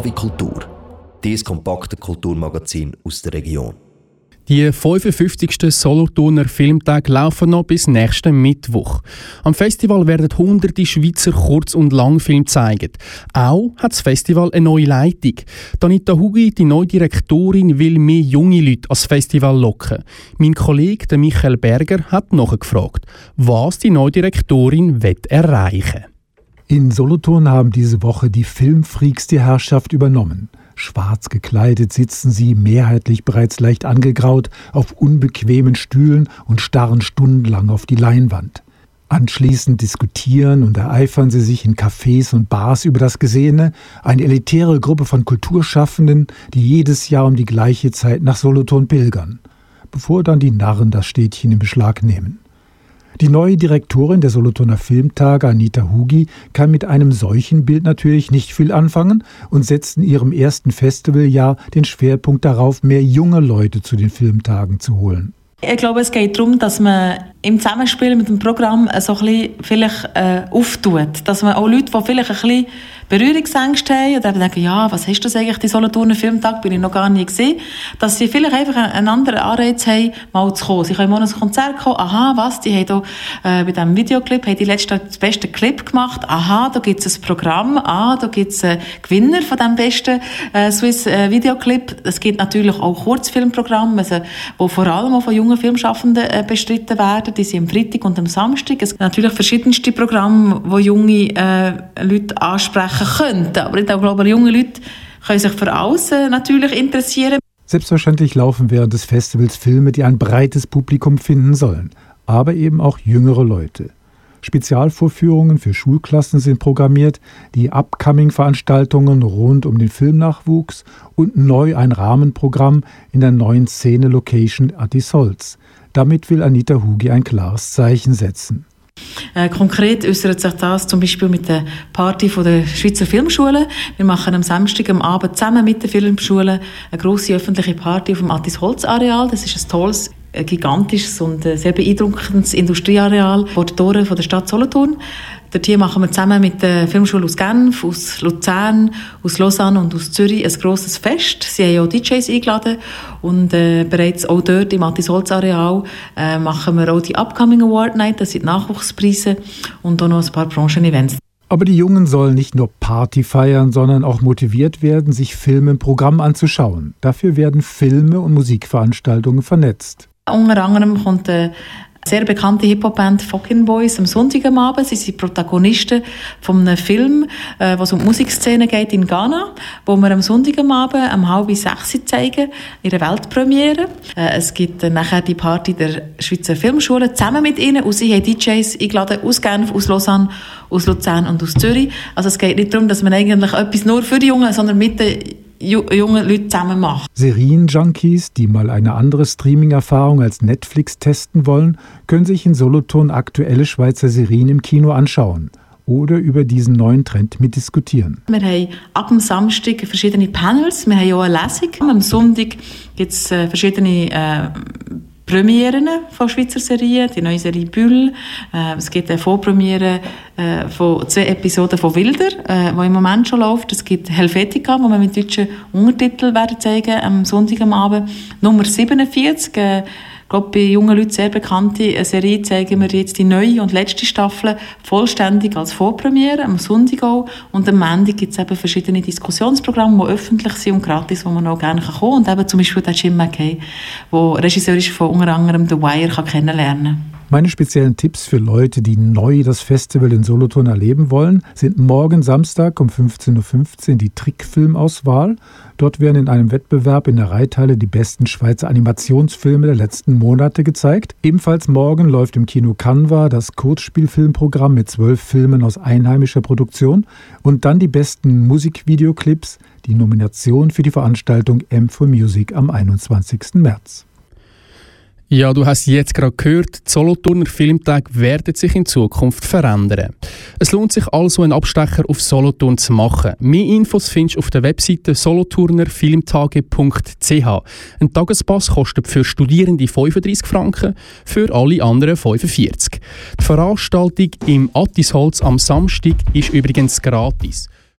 KW Kultur, dieses kompakte Kulturmagazin aus der Region. Die 55. Solothurner Filmtage laufen noch bis nächsten Mittwoch. Am Festival werden hunderte Schweizer Kurz- und Langfilme gezeigt. Auch hat das Festival eine neue Leitung. Danita Hugi, die neue Direktorin, will mehr junge Leute ans Festival locken. Mein Kollege Michael Berger hat nachgefragt, was die neue Direktorin erreichen will. In Solothurn haben diese Woche die Filmfreaks die Herrschaft übernommen. Schwarz gekleidet sitzen sie, mehrheitlich bereits leicht angegraut, auf unbequemen Stühlen und starren stundenlang auf die Leinwand. Anschließend diskutieren und ereifern sie sich in Cafés und Bars über das Gesehene, eine elitäre Gruppe von Kulturschaffenden, die jedes Jahr um die gleiche Zeit nach Solothurn pilgern, bevor dann die Narren das Städtchen in Beschlag nehmen. Die neue Direktorin der Solothurner Filmtage, Anita Hugi, kann mit einem solchen Bild natürlich nicht viel anfangen und setzt in ihrem ersten Festivaljahr den Schwerpunkt darauf, mehr junge Leute zu den Filmtagen zu holen. Ich glaube, es geht darum, dass man im Zusammenspiel mit dem Programm so ein bisschen vielleicht äh, auftut. Dass man auch Leute, die vielleicht ein bisschen Berührungsängste haben dann denken, ja, was hast du das eigentlich, die Solothurner Filmtag, bin ich noch gar nie gesehen, dass sie vielleicht einfach einen anderen Anreiz haben, mal zu kommen. Sie können mal ein Konzert kommen, aha, was, die haben da äh, bei diesem Videoclip, haben die letzte das beste Clip gemacht, aha, da gibt es ein Programm, ah, da gibt es einen Gewinner von dem besten äh, Swiss äh, Videoclip. Es gibt natürlich auch Kurzfilmprogramme, also, wo vor allem auch von jungen Filmschaffenden äh, bestritten werden, die sind am Freitag und am Samstag. Es gibt natürlich verschiedenste Programme, wo junge äh, Leute ansprechen könnten. Aber ich glaube, junge Leute können sich für außen natürlich interessieren. Selbstverständlich laufen während des Festivals Filme, die ein breites Publikum finden sollen, aber eben auch jüngere Leute. Spezialvorführungen für Schulklassen sind programmiert, die Upcoming-Veranstaltungen rund um den Filmnachwuchs und neu ein Rahmenprogramm in der neuen Szene-Location Atisolz. Damit will Anita Hugi ein klares Zeichen setzen. Äh, konkret äußert sich das zum Beispiel mit der Party von der Schweizer Filmschule. Wir machen am Samstag am Abend zusammen mit der Filmschule eine große öffentliche Party auf dem Attis Holz Areal. Das ist ein tolles ein gigantisches und sehr beeindruckendes Industrieareal vor den Toren von der Stadt Solothurn. Dort hier machen wir zusammen mit der Filmschule aus Genf, aus Luzern, aus Lausanne und aus Zürich ein grosses Fest. Sie haben auch DJs eingeladen und äh, bereits auch dort im Attis-Holz-Areal äh, machen wir auch die Upcoming Award Night, das sind Nachwuchspreise und auch noch ein paar Branchen-Events. Aber die Jungen sollen nicht nur Party feiern, sondern auch motiviert werden, sich Filme im Programm anzuschauen. Dafür werden Filme und Musikveranstaltungen vernetzt. Unter anderem kommt eine sehr bekannte Hip-Hop-Band Fucking Boys am Sonntag am Abend. Sie sind Protagonisten von einem Film, äh, was um die Musikszene geht in Ghana, wo wir am Sonntag am Abend um halb sechs zeigen, ihre Weltpremiere. Äh, es gibt äh, nachher die Party der Schweizer Filmschule zusammen mit ihnen und sie haben DJs eingeladen aus Genf, aus Lausanne, aus Luzern und aus Zürich. Also es geht nicht darum, dass man eigentlich etwas nur für die Jungen, sondern mit den junge Leute zusammen machen. Serienjunkies, die mal eine andere Streaming-Erfahrung als Netflix testen wollen, können sich in Solothurn aktuelle Schweizer Serien im Kino anschauen oder über diesen neuen Trend mitdiskutieren. Wir haben ab dem Samstag verschiedene Panels, wir haben auch eine Lesung. Am Sonntag gibt es äh, verschiedene äh, Premieren von Schweizer Serien, die neue Serie Büll. Äh, es gibt eine Vorpremiere äh, von zwei Episoden von Wilder, äh, die im Moment schon läuft. Es gibt Helvetica, wo wir mit deutschen Untertiteln werden zeigen am Sonntag am Abend. Nummer 47, äh, glaube, bei jungen Leuten sehr bekannte Serie zeigen wir jetzt die neue und letzte Staffel vollständig als Vorpremiere, am Sonntag auch. Und am Montag gibt es eben verschiedene Diskussionsprogramme, die öffentlich sind und gratis, wo man auch gerne kommen kann. Und eben zum Beispiel der Jim McKay, der Regisseur ist von unter anderem The Wire, kennenlernen kann. Meine speziellen Tipps für Leute, die neu das Festival in Solothurn erleben wollen, sind morgen Samstag um 15.15 Uhr die Trickfilmauswahl. Dort werden in einem Wettbewerb in der Reithalle die besten Schweizer Animationsfilme der letzten Monate gezeigt. Ebenfalls morgen läuft im Kino Canva das Kurzspielfilmprogramm mit zwölf Filmen aus einheimischer Produktion und dann die besten Musikvideoclips, die Nomination für die Veranstaltung M for Music am 21. März. Ja, du hast jetzt gerade gehört, die Solothurner Filmtage werden sich in Zukunft verändern. Es lohnt sich also, einen Abstecher auf Solothurn zu machen. Mehr Infos findest du auf der Webseite solothurnerfilmtage.ch. Ein Tagespass kostet für Studierende 35 Franken, für alle anderen 45. Die Veranstaltung im Attisholz am Samstag ist übrigens gratis.